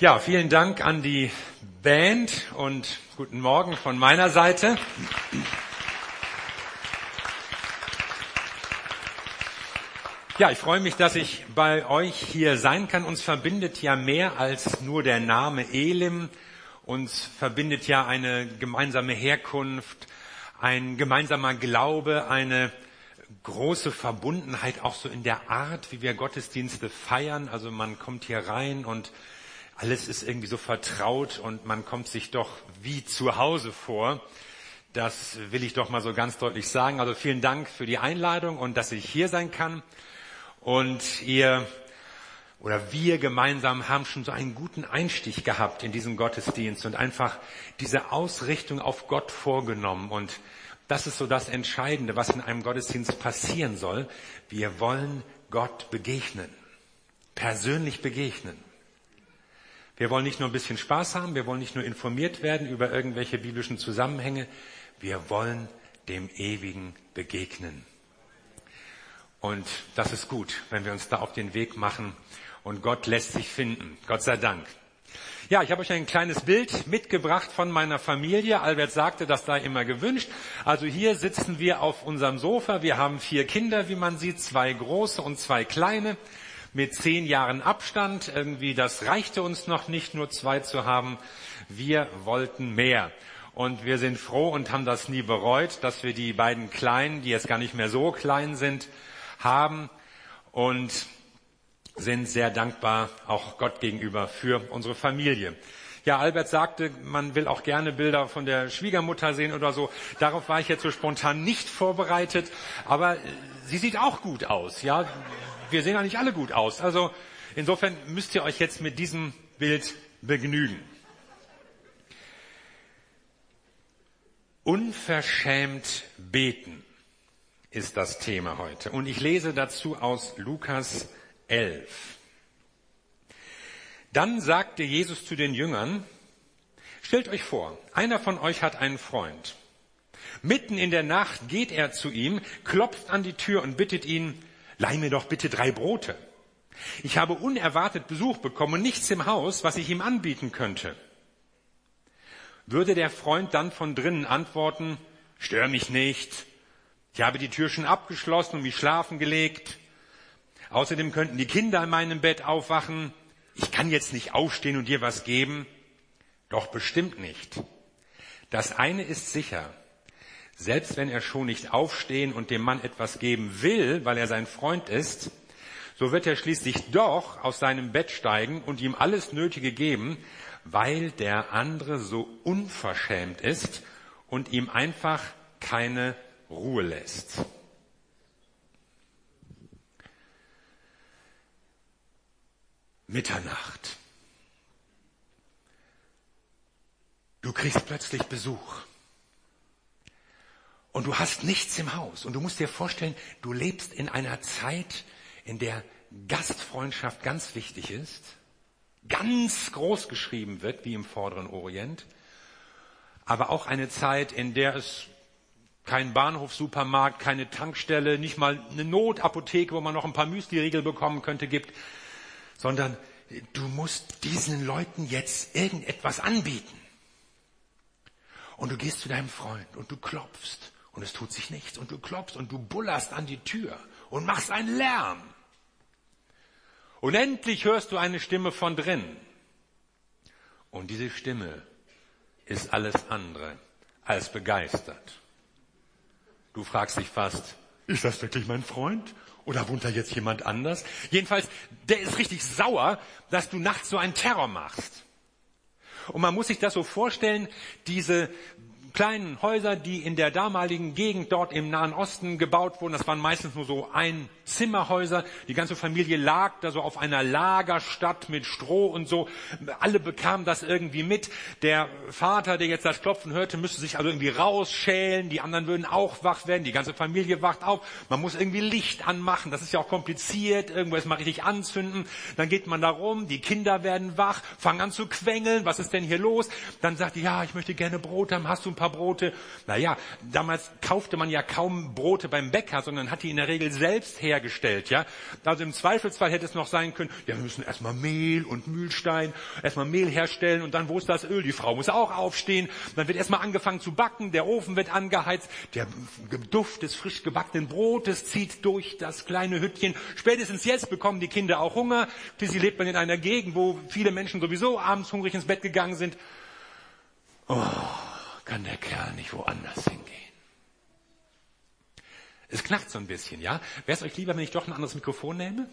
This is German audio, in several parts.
Ja, vielen Dank an die Band und guten Morgen von meiner Seite. Ja, ich freue mich, dass ich bei euch hier sein kann. Uns verbindet ja mehr als nur der Name Elim. Uns verbindet ja eine gemeinsame Herkunft, ein gemeinsamer Glaube, eine große Verbundenheit auch so in der Art, wie wir Gottesdienste feiern. Also man kommt hier rein und alles ist irgendwie so vertraut und man kommt sich doch wie zu Hause vor. Das will ich doch mal so ganz deutlich sagen. Also vielen Dank für die Einladung und dass ich hier sein kann. Und ihr oder wir gemeinsam haben schon so einen guten Einstieg gehabt in diesen Gottesdienst und einfach diese Ausrichtung auf Gott vorgenommen. Und das ist so das Entscheidende, was in einem Gottesdienst passieren soll. Wir wollen Gott begegnen, persönlich begegnen. Wir wollen nicht nur ein bisschen Spaß haben, wir wollen nicht nur informiert werden über irgendwelche biblischen Zusammenhänge, wir wollen dem Ewigen begegnen. Und das ist gut, wenn wir uns da auf den Weg machen und Gott lässt sich finden. Gott sei Dank. Ja, ich habe euch ein kleines Bild mitgebracht von meiner Familie. Albert sagte, das sei immer gewünscht. Also hier sitzen wir auf unserem Sofa. Wir haben vier Kinder, wie man sieht, zwei große und zwei kleine mit zehn Jahren Abstand. Irgendwie, das reichte uns noch nicht, nur zwei zu haben. Wir wollten mehr. Und wir sind froh und haben das nie bereut, dass wir die beiden Kleinen, die jetzt gar nicht mehr so klein sind, haben und sind sehr dankbar auch Gott gegenüber für unsere Familie. Ja, Albert sagte, man will auch gerne Bilder von der Schwiegermutter sehen oder so. Darauf war ich jetzt so spontan nicht vorbereitet, aber sie sieht auch gut aus, ja wir sehen ja nicht alle gut aus. Also insofern müsst ihr euch jetzt mit diesem Bild begnügen. Unverschämt beten ist das Thema heute. Und ich lese dazu aus Lukas 11. Dann sagte Jesus zu den Jüngern, stellt euch vor, einer von euch hat einen Freund. Mitten in der Nacht geht er zu ihm, klopft an die Tür und bittet ihn, leih mir doch bitte drei Brote. Ich habe unerwartet Besuch bekommen und nichts im Haus, was ich ihm anbieten könnte. Würde der Freund dann von drinnen antworten, stör mich nicht, ich habe die Tür schon abgeschlossen und mich schlafen gelegt. Außerdem könnten die Kinder in meinem Bett aufwachen. Ich kann jetzt nicht aufstehen und dir was geben. Doch bestimmt nicht. Das eine ist sicher. Selbst wenn er schon nicht aufstehen und dem Mann etwas geben will, weil er sein Freund ist, so wird er schließlich doch aus seinem Bett steigen und ihm alles Nötige geben, weil der andere so unverschämt ist und ihm einfach keine Ruhe lässt. Mitternacht. Du kriegst plötzlich Besuch und du hast nichts im Haus. Und du musst dir vorstellen, du lebst in einer Zeit, in der Gastfreundschaft ganz wichtig ist, ganz groß geschrieben wird, wie im vorderen Orient, aber auch eine Zeit, in der es keinen Bahnhof, Supermarkt, keine Tankstelle, nicht mal eine Notapotheke, wo man noch ein paar Müsli-Riegel bekommen könnte, gibt, sondern du musst diesen Leuten jetzt irgendetwas anbieten. Und du gehst zu deinem Freund und du klopfst und es tut sich nichts und du klopfst und du bullerst an die Tür und machst einen Lärm. Und endlich hörst du eine Stimme von drin. Und diese Stimme ist alles andere als begeistert. Du fragst dich fast, ist das wirklich mein Freund? Oder wohnt da jetzt jemand anders? Jedenfalls, der ist richtig sauer, dass du nachts so einen Terror machst. Und man muss sich das so vorstellen, diese kleinen Häuser, die in der damaligen Gegend dort im Nahen Osten gebaut wurden. Das waren meistens nur so Einzimmerhäuser. Die ganze Familie lag da so auf einer Lagerstadt mit Stroh und so. Alle bekamen das irgendwie mit. Der Vater, der jetzt das Klopfen hörte, müsste sich also irgendwie rausschälen. Die anderen würden auch wach werden. Die ganze Familie wacht auf. Man muss irgendwie Licht anmachen. Das ist ja auch kompliziert. Irgendwas mal richtig anzünden. Dann geht man da rum. Die Kinder werden wach, fangen an zu quengeln. Was ist denn hier los? Dann sagt die, ja, ich möchte gerne Brot haben. Hast du ein paar paar Brote. Naja, damals kaufte man ja kaum Brote beim Bäcker, sondern hat die in der Regel selbst hergestellt, ja. Also im Zweifelsfall hätte es noch sein können, ja, wir müssen erstmal Mehl und Mühlstein, erstmal Mehl herstellen und dann, wo ist das Öl? Die Frau muss auch aufstehen. Dann wird erstmal angefangen zu backen, der Ofen wird angeheizt, der Duft des frisch gebackenen Brotes zieht durch das kleine Hüttchen. Spätestens jetzt bekommen die Kinder auch Hunger. Sie lebt man in einer Gegend, wo viele Menschen sowieso abends hungrig ins Bett gegangen sind. Oh, kann der Kerl nicht woanders hingehen? Es knackt so ein bisschen, ja? Wäre es euch lieber, wenn ich doch ein anderes Mikrofon nehme?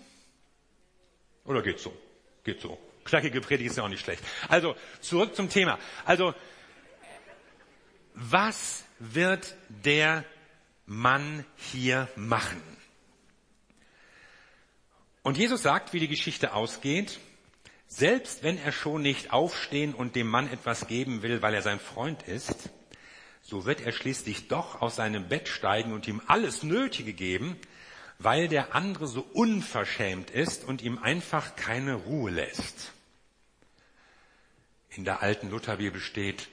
Oder geht so? Geht so. Knackige Predigt ist ja auch nicht schlecht. Also, zurück zum Thema. Also, was wird der Mann hier machen? Und Jesus sagt, wie die Geschichte ausgeht, selbst wenn er schon nicht aufstehen und dem Mann etwas geben will, weil er sein Freund ist, so wird er schließlich doch aus seinem Bett steigen und ihm alles Nötige geben, weil der andere so unverschämt ist und ihm einfach keine Ruhe lässt. In der alten Lutherbibel steht,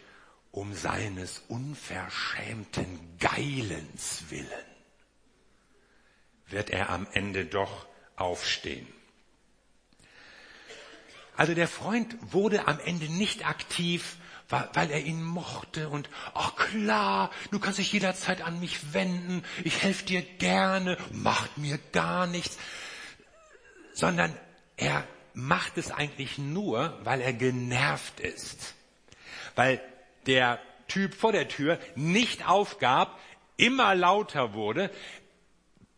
um seines unverschämten Geilens willen wird er am Ende doch aufstehen. Also der Freund wurde am Ende nicht aktiv, weil er ihn mochte und, ach klar, du kannst dich jederzeit an mich wenden, ich helfe dir gerne, macht mir gar nichts, sondern er macht es eigentlich nur, weil er genervt ist, weil der Typ vor der Tür nicht aufgab, immer lauter wurde,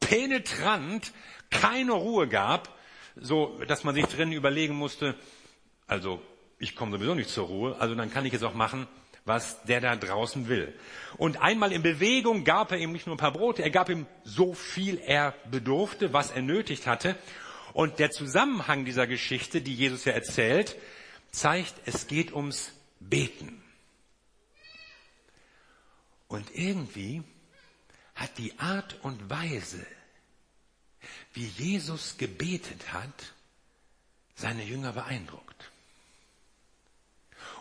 penetrant, keine Ruhe gab, so dass man sich drin überlegen musste, also ich komme sowieso nicht zur Ruhe, also dann kann ich jetzt auch machen, was der da draußen will. Und einmal in Bewegung gab er ihm nicht nur ein paar Brote, er gab ihm so viel er bedurfte, was er nötigt hatte. Und der Zusammenhang dieser Geschichte, die Jesus ja erzählt, zeigt, es geht ums Beten. Und irgendwie hat die Art und Weise, wie Jesus gebetet hat, seine Jünger beeindruckt.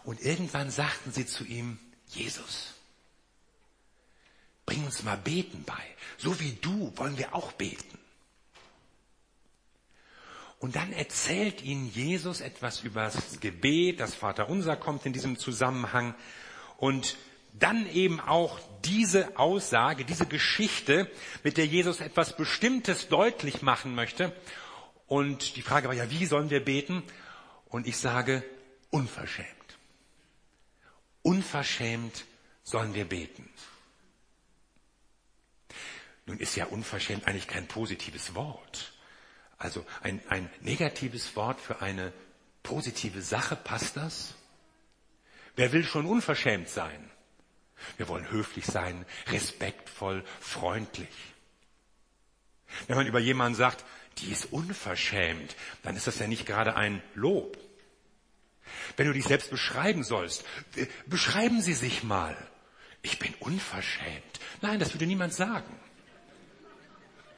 Und irgendwann sagten sie zu ihm, Jesus, bring uns mal beten bei. So wie du wollen wir auch beten. Und dann erzählt ihnen Jesus etwas über das Gebet, das Vaterunser kommt in diesem Zusammenhang. Und dann eben auch diese Aussage, diese Geschichte, mit der Jesus etwas Bestimmtes deutlich machen möchte. Und die Frage war ja, wie sollen wir beten? Und ich sage, unverschämt. Unverschämt sollen wir beten. Nun ist ja unverschämt eigentlich kein positives Wort. Also ein, ein negatives Wort für eine positive Sache, passt das? Wer will schon unverschämt sein? Wir wollen höflich sein, respektvoll, freundlich. Wenn man über jemanden sagt, die ist unverschämt, dann ist das ja nicht gerade ein Lob. Wenn du dich selbst beschreiben sollst, beschreiben Sie sich mal. Ich bin unverschämt. Nein, das würde niemand sagen.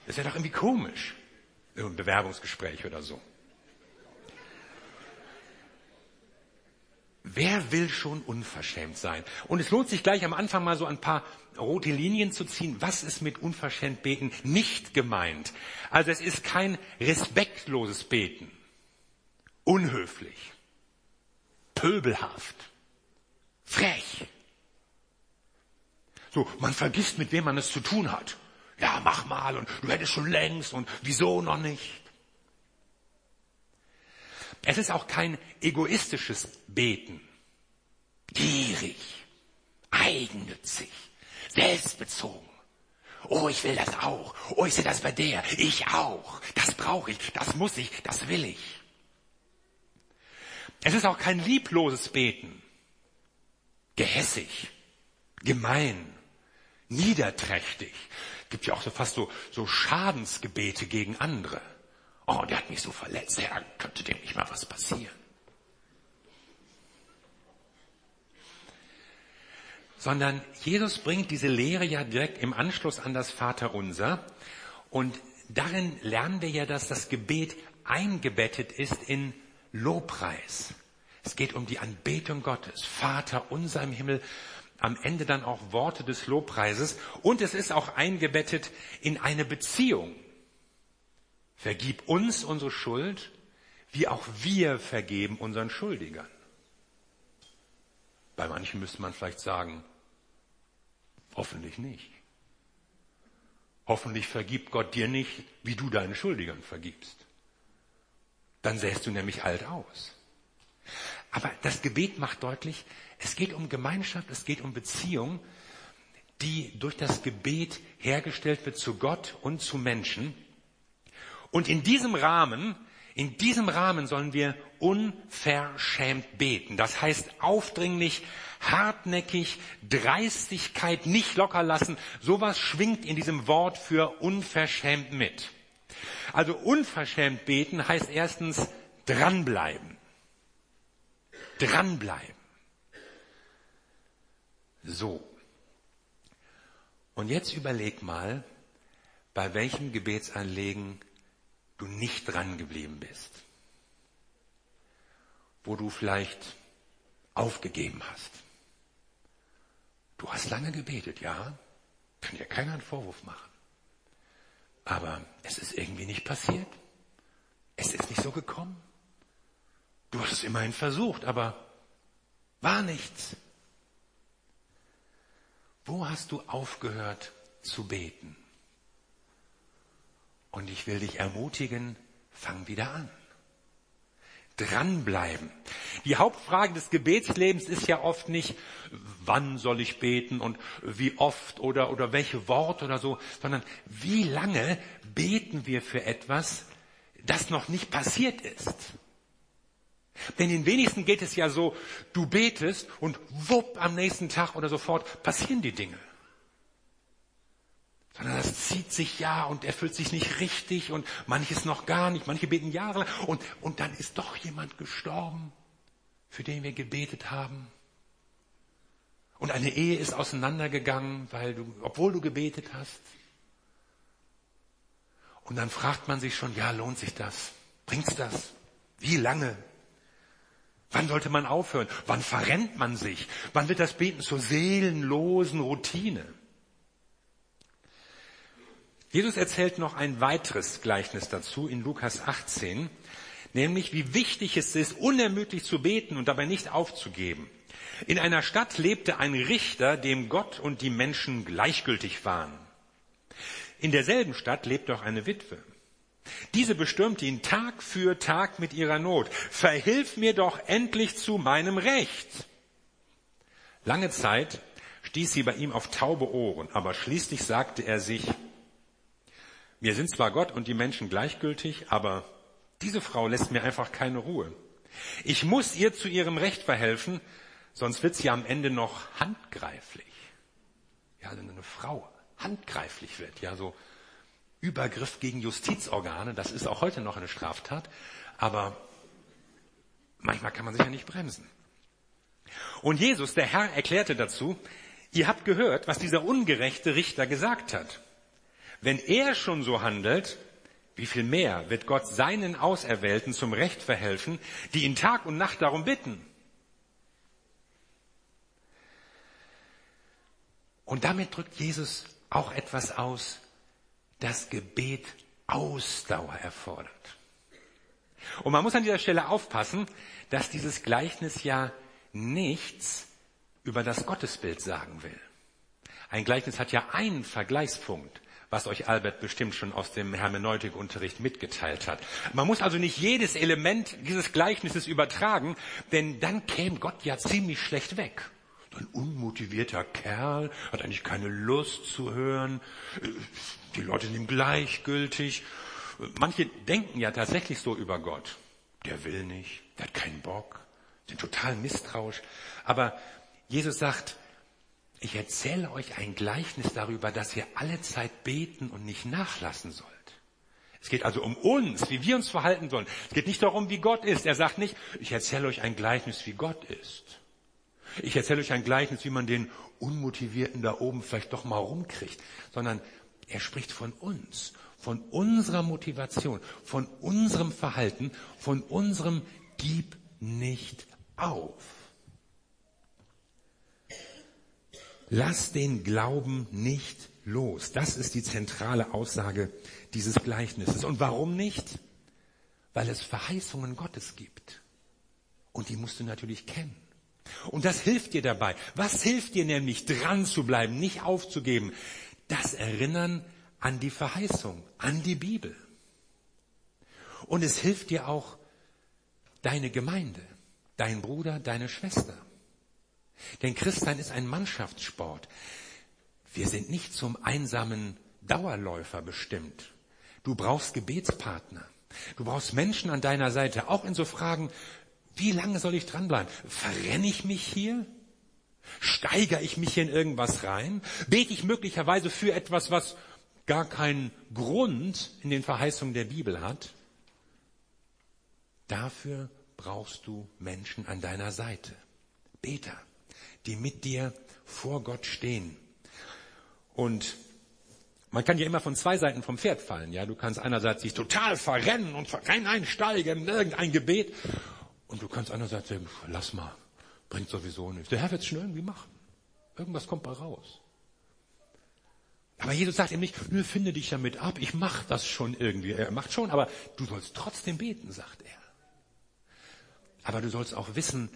Das wäre doch irgendwie komisch. Im Bewerbungsgespräch oder so. Wer will schon unverschämt sein? Und es lohnt sich gleich am Anfang mal so ein paar rote Linien zu ziehen. Was ist mit unverschämt beten nicht gemeint? Also es ist kein respektloses Beten. Unhöflich. Pöbelhaft. Frech. So, man vergisst, mit wem man es zu tun hat. Ja, mach mal und du hättest schon längst und wieso noch nicht? Es ist auch kein egoistisches Beten. Gierig, eigennützig, selbstbezogen. Oh, ich will das auch. Oh, ich sehe das bei der. Ich auch. Das brauche ich, das muss ich, das will ich. Es ist auch kein liebloses Beten. Gehässig, gemein, niederträchtig. Gibt ja auch so fast so, so Schadensgebete gegen andere. Oh, der hat mich so verletzt, ja, könnte dem nicht mal was passieren. Sondern Jesus bringt diese Lehre ja direkt im Anschluss an das Vaterunser. Und darin lernen wir ja, dass das Gebet eingebettet ist in Lobpreis. Es geht um die Anbetung Gottes. Vater unser im Himmel, am Ende dann auch Worte des Lobpreises und es ist auch eingebettet in eine Beziehung. Vergib uns unsere Schuld, wie auch wir vergeben unseren Schuldigern. Bei manchen müsste man vielleicht sagen, hoffentlich nicht. Hoffentlich vergibt Gott dir nicht, wie du deinen Schuldigern vergibst. Dann sähst du nämlich alt aus. Aber das Gebet macht deutlich, es geht um Gemeinschaft, es geht um Beziehung, die durch das Gebet hergestellt wird zu Gott und zu Menschen. Und in diesem Rahmen, in diesem Rahmen sollen wir unverschämt beten. Das heißt aufdringlich, hartnäckig, Dreistigkeit nicht locker lassen. Sowas schwingt in diesem Wort für unverschämt mit. Also unverschämt beten heißt erstens dranbleiben. Dranbleiben. So. Und jetzt überleg mal, bei welchem Gebetsanlegen du nicht dran geblieben bist. Wo du vielleicht aufgegeben hast. Du hast lange gebetet, ja? Kann dir keiner einen Vorwurf machen. Aber es ist irgendwie nicht passiert. Es ist nicht so gekommen. Du hast es immerhin versucht, aber war nichts. Wo hast du aufgehört zu beten? Und ich will dich ermutigen, fang wieder an. Dranbleiben. Die Hauptfrage des Gebetslebens ist ja oft nicht, wann soll ich beten und wie oft oder, oder welche Worte oder so, sondern wie lange beten wir für etwas, das noch nicht passiert ist. Denn den wenigsten geht es ja so, du betest und wupp am nächsten Tag oder sofort passieren die Dinge. Sondern das zieht sich ja und erfüllt sich nicht richtig und manches noch gar nicht, manche beten jahrelang und, und dann ist doch jemand gestorben, für den wir gebetet haben. Und eine Ehe ist auseinandergegangen, weil du, obwohl du gebetet hast. Und dann fragt man sich schon, ja, lohnt sich das? Bringt's das? Wie lange? Wann sollte man aufhören? Wann verrennt man sich? Wann wird das Beten zur seelenlosen Routine? Jesus erzählt noch ein weiteres Gleichnis dazu in Lukas 18, nämlich wie wichtig es ist, unermüdlich zu beten und dabei nicht aufzugeben. In einer Stadt lebte ein Richter, dem Gott und die Menschen gleichgültig waren. In derselben Stadt lebte auch eine Witwe. Diese bestürmte ihn Tag für Tag mit ihrer Not. Verhilf mir doch endlich zu meinem Recht. Lange Zeit stieß sie bei ihm auf taube Ohren, aber schließlich sagte er sich, mir sind zwar Gott und die Menschen gleichgültig, aber diese Frau lässt mir einfach keine Ruhe. Ich muss ihr zu ihrem Recht verhelfen, sonst wird sie am Ende noch handgreiflich. Ja, wenn eine Frau handgreiflich wird, ja, so Übergriff gegen Justizorgane, das ist auch heute noch eine Straftat, aber manchmal kann man sich ja nicht bremsen. Und Jesus, der Herr, erklärte dazu, ihr habt gehört, was dieser ungerechte Richter gesagt hat. Wenn er schon so handelt, wie viel mehr wird Gott seinen Auserwählten zum Recht verhelfen, die ihn Tag und Nacht darum bitten? Und damit drückt Jesus auch etwas aus, das Gebet Ausdauer erfordert. Und man muss an dieser Stelle aufpassen, dass dieses Gleichnis ja nichts über das Gottesbild sagen will. Ein Gleichnis hat ja einen Vergleichspunkt, was euch Albert bestimmt schon aus dem Hermeneutikunterricht mitgeteilt hat. Man muss also nicht jedes Element dieses Gleichnisses übertragen, denn dann käme Gott ja ziemlich schlecht weg. Ein unmotivierter Kerl, hat eigentlich keine Lust zu hören, die Leute sind ihm gleichgültig. Manche denken ja tatsächlich so über Gott. Der will nicht, der hat keinen Bock, sind total misstrauisch. Aber Jesus sagt, ich erzähle euch ein Gleichnis darüber, dass ihr alle Zeit beten und nicht nachlassen sollt. Es geht also um uns, wie wir uns verhalten sollen. Es geht nicht darum, wie Gott ist. Er sagt nicht, ich erzähle euch ein Gleichnis, wie Gott ist. Ich erzähle euch ein Gleichnis, wie man den Unmotivierten da oben vielleicht doch mal rumkriegt, sondern er spricht von uns, von unserer Motivation, von unserem Verhalten, von unserem Gib nicht auf. Lass den Glauben nicht los. Das ist die zentrale Aussage dieses Gleichnisses. Und warum nicht? Weil es Verheißungen Gottes gibt. Und die musst du natürlich kennen. Und das hilft dir dabei. Was hilft dir nämlich, dran zu bleiben, nicht aufzugeben? Das Erinnern an die Verheißung, an die Bibel. Und es hilft dir auch deine Gemeinde, dein Bruder, deine Schwester. Denn Christsein ist ein Mannschaftssport. Wir sind nicht zum einsamen Dauerläufer bestimmt. Du brauchst Gebetspartner. Du brauchst Menschen an deiner Seite, auch in so Fragen, wie lange soll ich dranbleiben? Verrenne ich mich hier? Steigere ich mich hier in irgendwas rein? Bete ich möglicherweise für etwas, was gar keinen Grund in den Verheißungen der Bibel hat? Dafür brauchst du Menschen an deiner Seite. Beter, die mit dir vor Gott stehen. Und man kann ja immer von zwei Seiten vom Pferd fallen. Ja, du kannst einerseits dich total verrennen und rein einsteigen in irgendein Gebet. Und du kannst einerseits sagen, lass mal, bringt sowieso nichts. Der Herr wird es schon irgendwie machen. Irgendwas kommt bei raus. Aber Jesus sagt ihm nicht, nö, finde dich damit ab, ich mach das schon irgendwie. Er macht schon, aber du sollst trotzdem beten, sagt er. Aber du sollst auch wissen,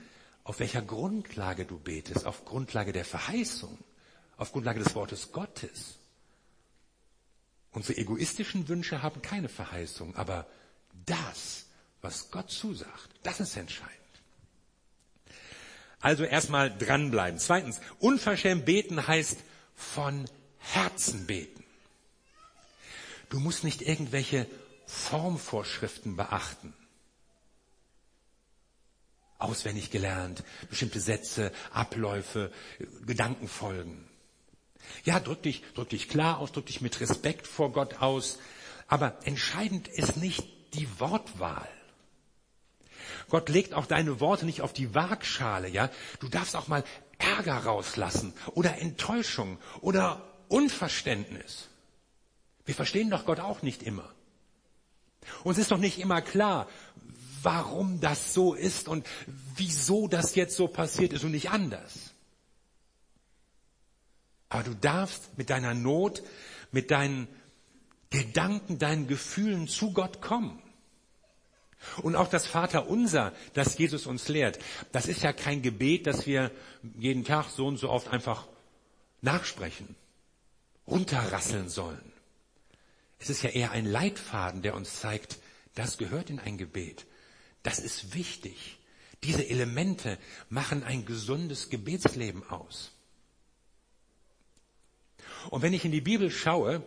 auf welcher Grundlage du betest, auf Grundlage der Verheißung, auf Grundlage des Wortes Gottes. Unsere egoistischen Wünsche haben keine Verheißung, aber das, was Gott zusagt, das ist entscheidend. Also erstmal dranbleiben. Zweitens, unverschämt beten heißt von Herzen beten. Du musst nicht irgendwelche Formvorschriften beachten auswendig gelernt, bestimmte Sätze, Abläufe, Gedankenfolgen. Ja, drück dich, drück dich klar aus, drück dich mit Respekt vor Gott aus. Aber entscheidend ist nicht die Wortwahl. Gott legt auch deine Worte nicht auf die Waagschale, ja. Du darfst auch mal Ärger rauslassen oder Enttäuschung oder Unverständnis. Wir verstehen doch Gott auch nicht immer. Uns ist doch nicht immer klar, warum das so ist und wieso das jetzt so passiert ist und nicht anders. Aber du darfst mit deiner Not, mit deinen Gedanken, deinen Gefühlen zu Gott kommen. Und auch das Vaterunser, das Jesus uns lehrt, das ist ja kein Gebet, das wir jeden Tag so und so oft einfach nachsprechen, runterrasseln sollen. Es ist ja eher ein Leitfaden, der uns zeigt, das gehört in ein Gebet. Das ist wichtig. Diese Elemente machen ein gesundes Gebetsleben aus. Und wenn ich in die Bibel schaue,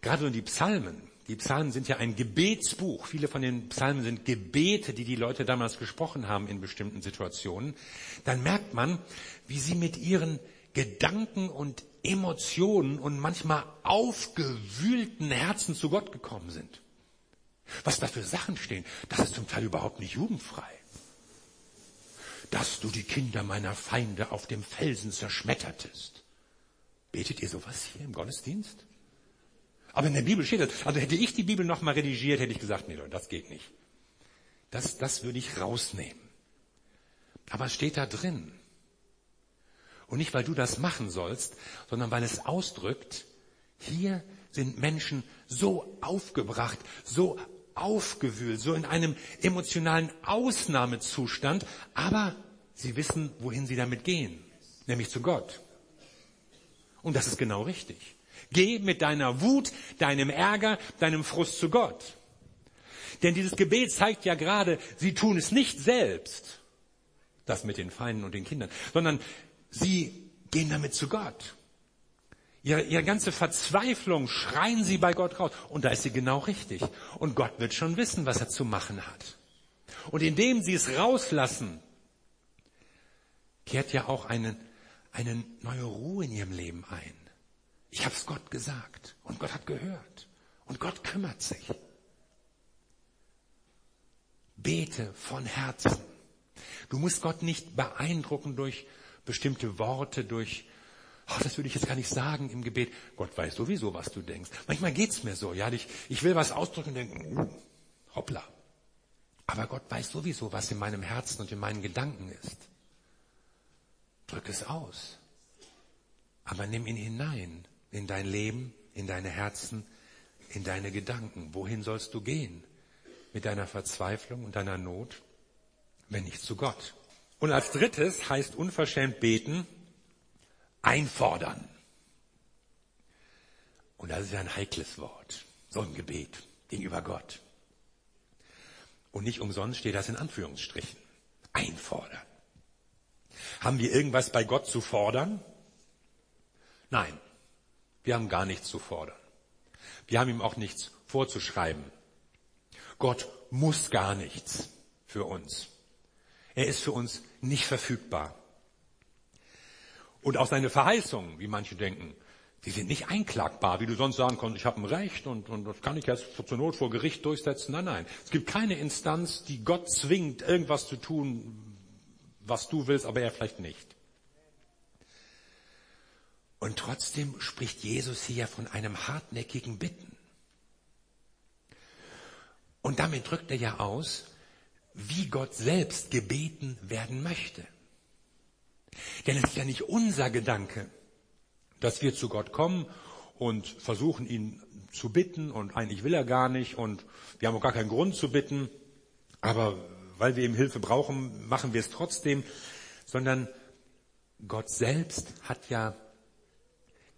gerade in die Psalmen, die Psalmen sind ja ein Gebetsbuch. Viele von den Psalmen sind Gebete, die die Leute damals gesprochen haben in bestimmten Situationen. Dann merkt man, wie sie mit ihren Gedanken und Emotionen und manchmal aufgewühlten Herzen zu Gott gekommen sind. Was da für Sachen stehen, das ist zum Teil überhaupt nicht jugendfrei. Dass du die Kinder meiner Feinde auf dem Felsen zerschmettertest. Betet ihr sowas hier im Gottesdienst? Aber in der Bibel steht das. Also hätte ich die Bibel nochmal redigiert, hätte ich gesagt, nee, das geht nicht. Das, das würde ich rausnehmen. Aber es steht da drin. Und nicht, weil du das machen sollst, sondern weil es ausdrückt, hier sind Menschen so aufgebracht, so aufgewühlt, so in einem emotionalen Ausnahmezustand, aber sie wissen, wohin sie damit gehen, nämlich zu Gott. Und das ist genau richtig. Geh mit deiner Wut, deinem Ärger, deinem Frust zu Gott. Denn dieses Gebet zeigt ja gerade, sie tun es nicht selbst, das mit den Feinden und den Kindern, sondern sie gehen damit zu Gott. Ihre, ihre ganze Verzweiflung schreien sie bei Gott raus. Und da ist sie genau richtig. Und Gott wird schon wissen, was er zu machen hat. Und indem sie es rauslassen, kehrt ja auch eine, eine neue Ruhe in ihrem Leben ein. Ich habe es Gott gesagt und Gott hat gehört und Gott kümmert sich. Bete von Herzen. Du musst Gott nicht beeindrucken durch bestimmte Worte, durch oh, das würde ich jetzt gar nicht sagen im Gebet. Gott weiß sowieso, was du denkst. Manchmal geht's mir so, ja, ich, ich will was ausdrücken und denke, uh, hoppla. Aber Gott weiß sowieso, was in meinem Herzen und in meinen Gedanken ist. Drück es aus. Aber nimm ihn hinein in dein Leben, in deine Herzen, in deine Gedanken. Wohin sollst du gehen? Mit deiner Verzweiflung und deiner Not? Wenn nicht zu Gott. Und als drittes heißt unverschämt beten, einfordern. Und das ist ja ein heikles Wort. So ein Gebet gegenüber Gott. Und nicht umsonst steht das in Anführungsstrichen. Einfordern. Haben wir irgendwas bei Gott zu fordern? Nein, wir haben gar nichts zu fordern. Wir haben ihm auch nichts vorzuschreiben. Gott muss gar nichts für uns. Er ist für uns nicht verfügbar. Und auch seine Verheißungen, wie manche denken, die sind nicht einklagbar, wie du sonst sagen kannst, ich habe ein Recht und, und das kann ich jetzt zur Not vor Gericht durchsetzen. Nein, nein. Es gibt keine Instanz, die Gott zwingt, irgendwas zu tun, was du willst, aber er vielleicht nicht. Und trotzdem spricht Jesus hier von einem hartnäckigen Bitten. Und damit drückt er ja aus, wie Gott selbst gebeten werden möchte. Denn es ist ja nicht unser Gedanke, dass wir zu Gott kommen und versuchen, ihn zu bitten und eigentlich will er gar nicht und wir haben auch gar keinen Grund zu bitten, aber weil wir ihm Hilfe brauchen, machen wir es trotzdem, sondern Gott selbst hat ja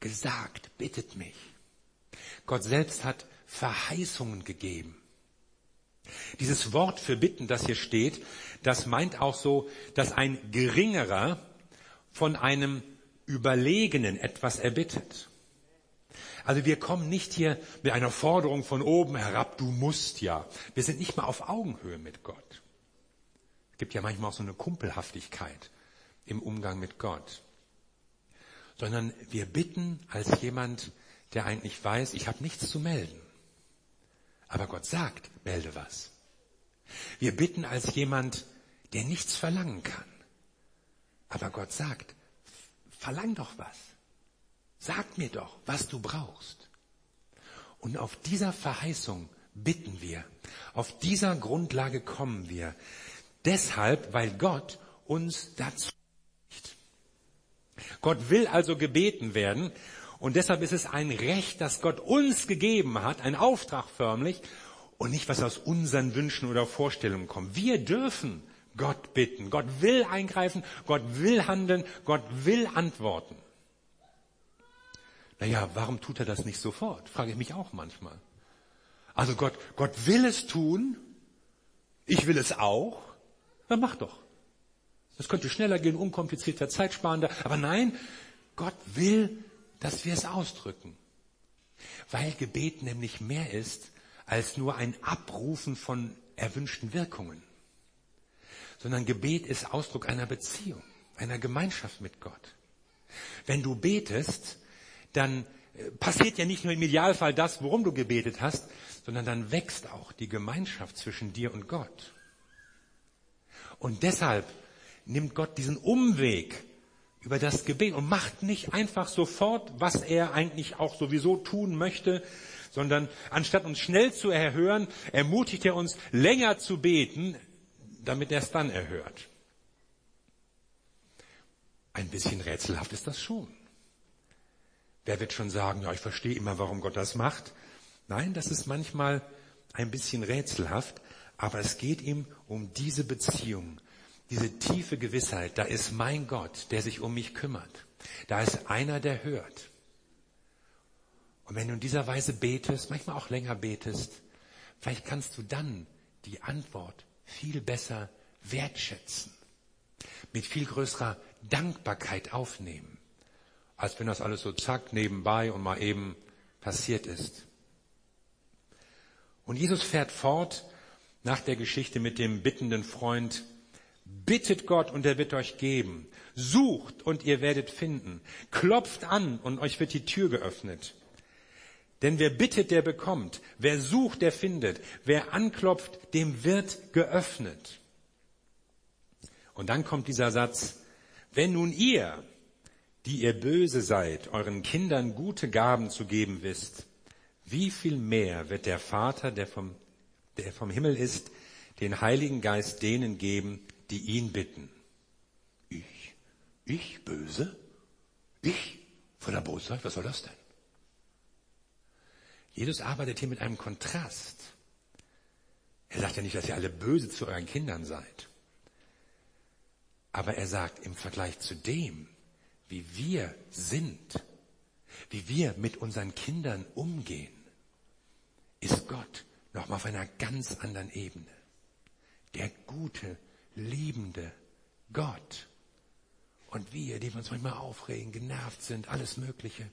gesagt, bittet mich. Gott selbst hat Verheißungen gegeben. Dieses Wort für bitten, das hier steht, das meint auch so, dass ein geringerer von einem Überlegenen etwas erbittet. Also wir kommen nicht hier mit einer Forderung von oben herab, du musst ja. Wir sind nicht mal auf Augenhöhe mit Gott. Es gibt ja manchmal auch so eine Kumpelhaftigkeit im Umgang mit Gott. Sondern wir bitten als jemand, der eigentlich weiß, ich habe nichts zu melden. Aber Gott sagt, melde was. Wir bitten als jemand, der nichts verlangen kann. Aber Gott sagt, verlang doch was. Sag mir doch, was du brauchst. Und auf dieser Verheißung bitten wir. Auf dieser Grundlage kommen wir. Deshalb, weil Gott uns dazu spricht. Gott will also gebeten werden. Und deshalb ist es ein Recht, das Gott uns gegeben hat, ein Auftrag förmlich, und nicht was aus unseren Wünschen oder Vorstellungen kommt. Wir dürfen Gott bitten. Gott will eingreifen, Gott will handeln, Gott will antworten. Naja, warum tut er das nicht sofort? Frage ich mich auch manchmal. Also Gott, Gott will es tun, ich will es auch, dann mach doch. Das könnte schneller gehen, unkomplizierter, zeitsparender. Aber nein, Gott will, dass wir es ausdrücken. Weil Gebet nämlich mehr ist als nur ein Abrufen von erwünschten Wirkungen sondern Gebet ist Ausdruck einer Beziehung, einer Gemeinschaft mit Gott. Wenn du betest, dann äh, passiert ja nicht nur im Idealfall das, worum du gebetet hast, sondern dann wächst auch die Gemeinschaft zwischen dir und Gott. Und deshalb nimmt Gott diesen Umweg über das Gebet und macht nicht einfach sofort, was er eigentlich auch sowieso tun möchte, sondern anstatt uns schnell zu erhören, ermutigt er uns länger zu beten, damit er es dann erhört. Ein bisschen rätselhaft ist das schon. Wer wird schon sagen, ja, ich verstehe immer, warum Gott das macht? Nein, das ist manchmal ein bisschen rätselhaft, aber es geht ihm um diese Beziehung, diese tiefe Gewissheit, da ist mein Gott, der sich um mich kümmert. Da ist einer, der hört. Und wenn du in dieser Weise betest, manchmal auch länger betest, vielleicht kannst du dann die Antwort viel besser wertschätzen, mit viel größerer Dankbarkeit aufnehmen, als wenn das alles so zack nebenbei und mal eben passiert ist. Und Jesus fährt fort nach der Geschichte mit dem bittenden Freund, bittet Gott und er wird euch geben, sucht und ihr werdet finden, klopft an und euch wird die Tür geöffnet. Denn wer bittet, der bekommt. Wer sucht, der findet. Wer anklopft, dem wird geöffnet. Und dann kommt dieser Satz, wenn nun ihr, die ihr böse seid, euren Kindern gute Gaben zu geben wisst, wie viel mehr wird der Vater, der vom, der vom Himmel ist, den Heiligen Geist denen geben, die ihn bitten? Ich? Ich böse? Ich? Voller Bosheit, was soll das denn? Jesus arbeitet hier mit einem Kontrast. Er sagt ja nicht, dass ihr alle böse zu euren Kindern seid. Aber er sagt, im Vergleich zu dem, wie wir sind, wie wir mit unseren Kindern umgehen, ist Gott nochmal auf einer ganz anderen Ebene. Der gute, liebende Gott. Und wir, die wir uns manchmal aufregen, genervt sind, alles Mögliche.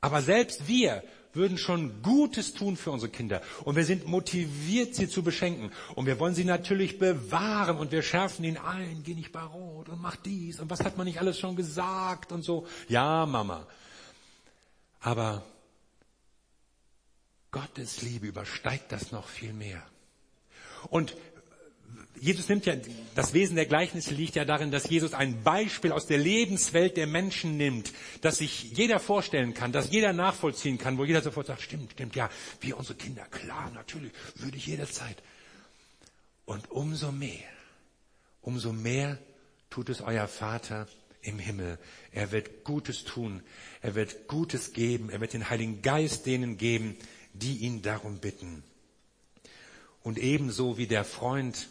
Aber selbst wir würden schon Gutes tun für unsere Kinder. Und wir sind motiviert, sie zu beschenken. Und wir wollen sie natürlich bewahren. Und wir schärfen ihnen ein, geh nicht bei Rot und mach dies. Und was hat man nicht alles schon gesagt und so. Ja, Mama. Aber Gottes Liebe übersteigt das noch viel mehr. Und Jesus nimmt ja, das Wesen der Gleichnisse liegt ja darin, dass Jesus ein Beispiel aus der Lebenswelt der Menschen nimmt, dass sich jeder vorstellen kann, dass jeder nachvollziehen kann, wo jeder sofort sagt, stimmt, stimmt, ja, wir unsere Kinder, klar, natürlich, würde ich jederzeit. Und umso mehr, umso mehr tut es euer Vater im Himmel. Er wird Gutes tun, er wird Gutes geben, er wird den Heiligen Geist denen geben, die ihn darum bitten. Und ebenso wie der Freund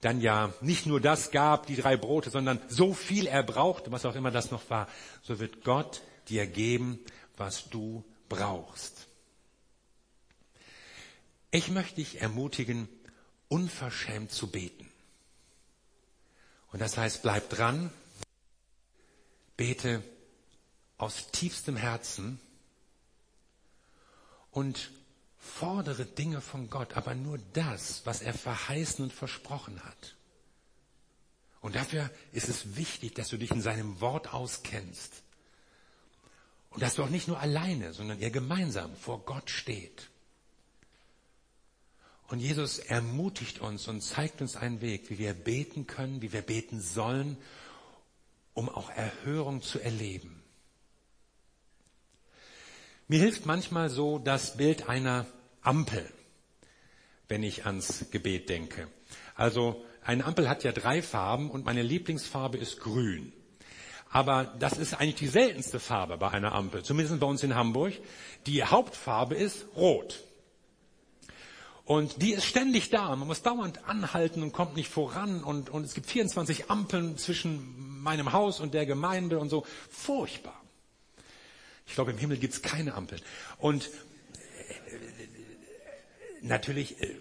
dann ja nicht nur das gab, die drei Brote, sondern so viel er brauchte, was auch immer das noch war, so wird Gott dir geben, was du brauchst. Ich möchte dich ermutigen, unverschämt zu beten. Und das heißt, bleib dran, bete aus tiefstem Herzen und Fordere Dinge von Gott, aber nur das, was er verheißen und versprochen hat. Und dafür ist es wichtig, dass du dich in seinem Wort auskennst. Und dass du auch nicht nur alleine, sondern ihr gemeinsam vor Gott steht. Und Jesus ermutigt uns und zeigt uns einen Weg, wie wir beten können, wie wir beten sollen, um auch Erhörung zu erleben. Mir hilft manchmal so das Bild einer Ampel, wenn ich ans Gebet denke. Also eine Ampel hat ja drei Farben und meine Lieblingsfarbe ist grün. Aber das ist eigentlich die seltenste Farbe bei einer Ampel, zumindest bei uns in Hamburg. Die Hauptfarbe ist rot. Und die ist ständig da. Man muss dauernd anhalten und kommt nicht voran. Und, und es gibt 24 Ampeln zwischen meinem Haus und der Gemeinde und so. Furchtbar. Ich glaube, im Himmel gibt's keine Ampeln. Und natürlich äh,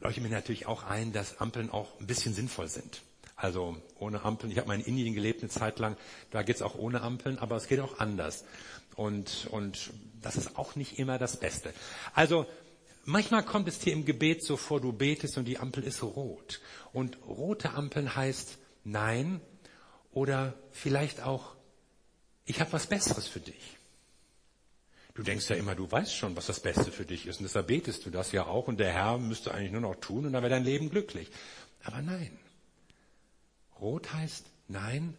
leuchtet mir natürlich auch ein, dass Ampeln auch ein bisschen sinnvoll sind. Also ohne Ampeln. Ich habe mal in Indien gelebt eine Zeit lang. Da geht's auch ohne Ampeln, aber es geht auch anders. Und, und das ist auch nicht immer das Beste. Also manchmal kommt es dir im Gebet so vor, du betest und die Ampel ist rot. Und rote Ampeln heißt Nein oder vielleicht auch, ich habe was Besseres für dich. Du denkst ja immer, du weißt schon, was das Beste für dich ist. Und deshalb betest du das ja auch. Und der Herr müsste eigentlich nur noch tun und dann wäre dein Leben glücklich. Aber nein. Rot heißt, nein,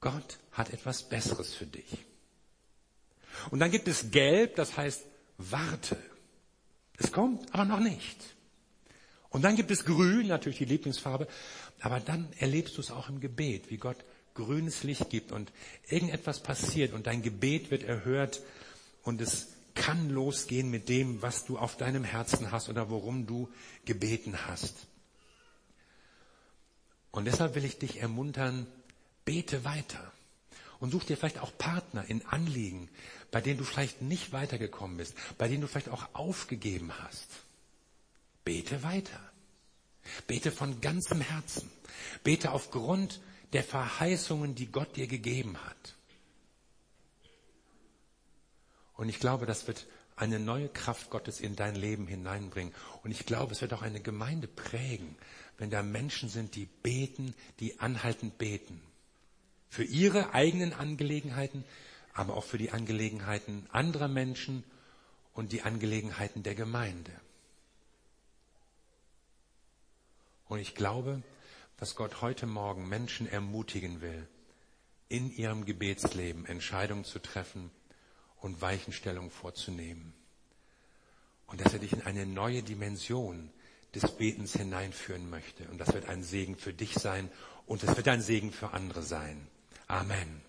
Gott hat etwas Besseres für dich. Und dann gibt es Gelb, das heißt, warte. Es kommt, aber noch nicht. Und dann gibt es Grün, natürlich die Lieblingsfarbe, aber dann erlebst du es auch im Gebet, wie Gott grünes Licht gibt und irgendetwas passiert und dein Gebet wird erhört und es kann losgehen mit dem, was du auf deinem Herzen hast oder worum du gebeten hast. Und deshalb will ich dich ermuntern, bete weiter und such dir vielleicht auch Partner in Anliegen, bei denen du vielleicht nicht weitergekommen bist, bei denen du vielleicht auch aufgegeben hast. Bete weiter. Bete von ganzem Herzen. Bete aufgrund der Verheißungen, die Gott dir gegeben hat. Und ich glaube, das wird eine neue Kraft Gottes in dein Leben hineinbringen. Und ich glaube, es wird auch eine Gemeinde prägen, wenn da Menschen sind, die beten, die anhaltend beten. Für ihre eigenen Angelegenheiten, aber auch für die Angelegenheiten anderer Menschen und die Angelegenheiten der Gemeinde. Und ich glaube, dass Gott heute Morgen Menschen ermutigen will, in ihrem Gebetsleben Entscheidungen zu treffen, und Weichenstellung vorzunehmen. Und dass er dich in eine neue Dimension des Betens hineinführen möchte. Und das wird ein Segen für dich sein und es wird ein Segen für andere sein. Amen.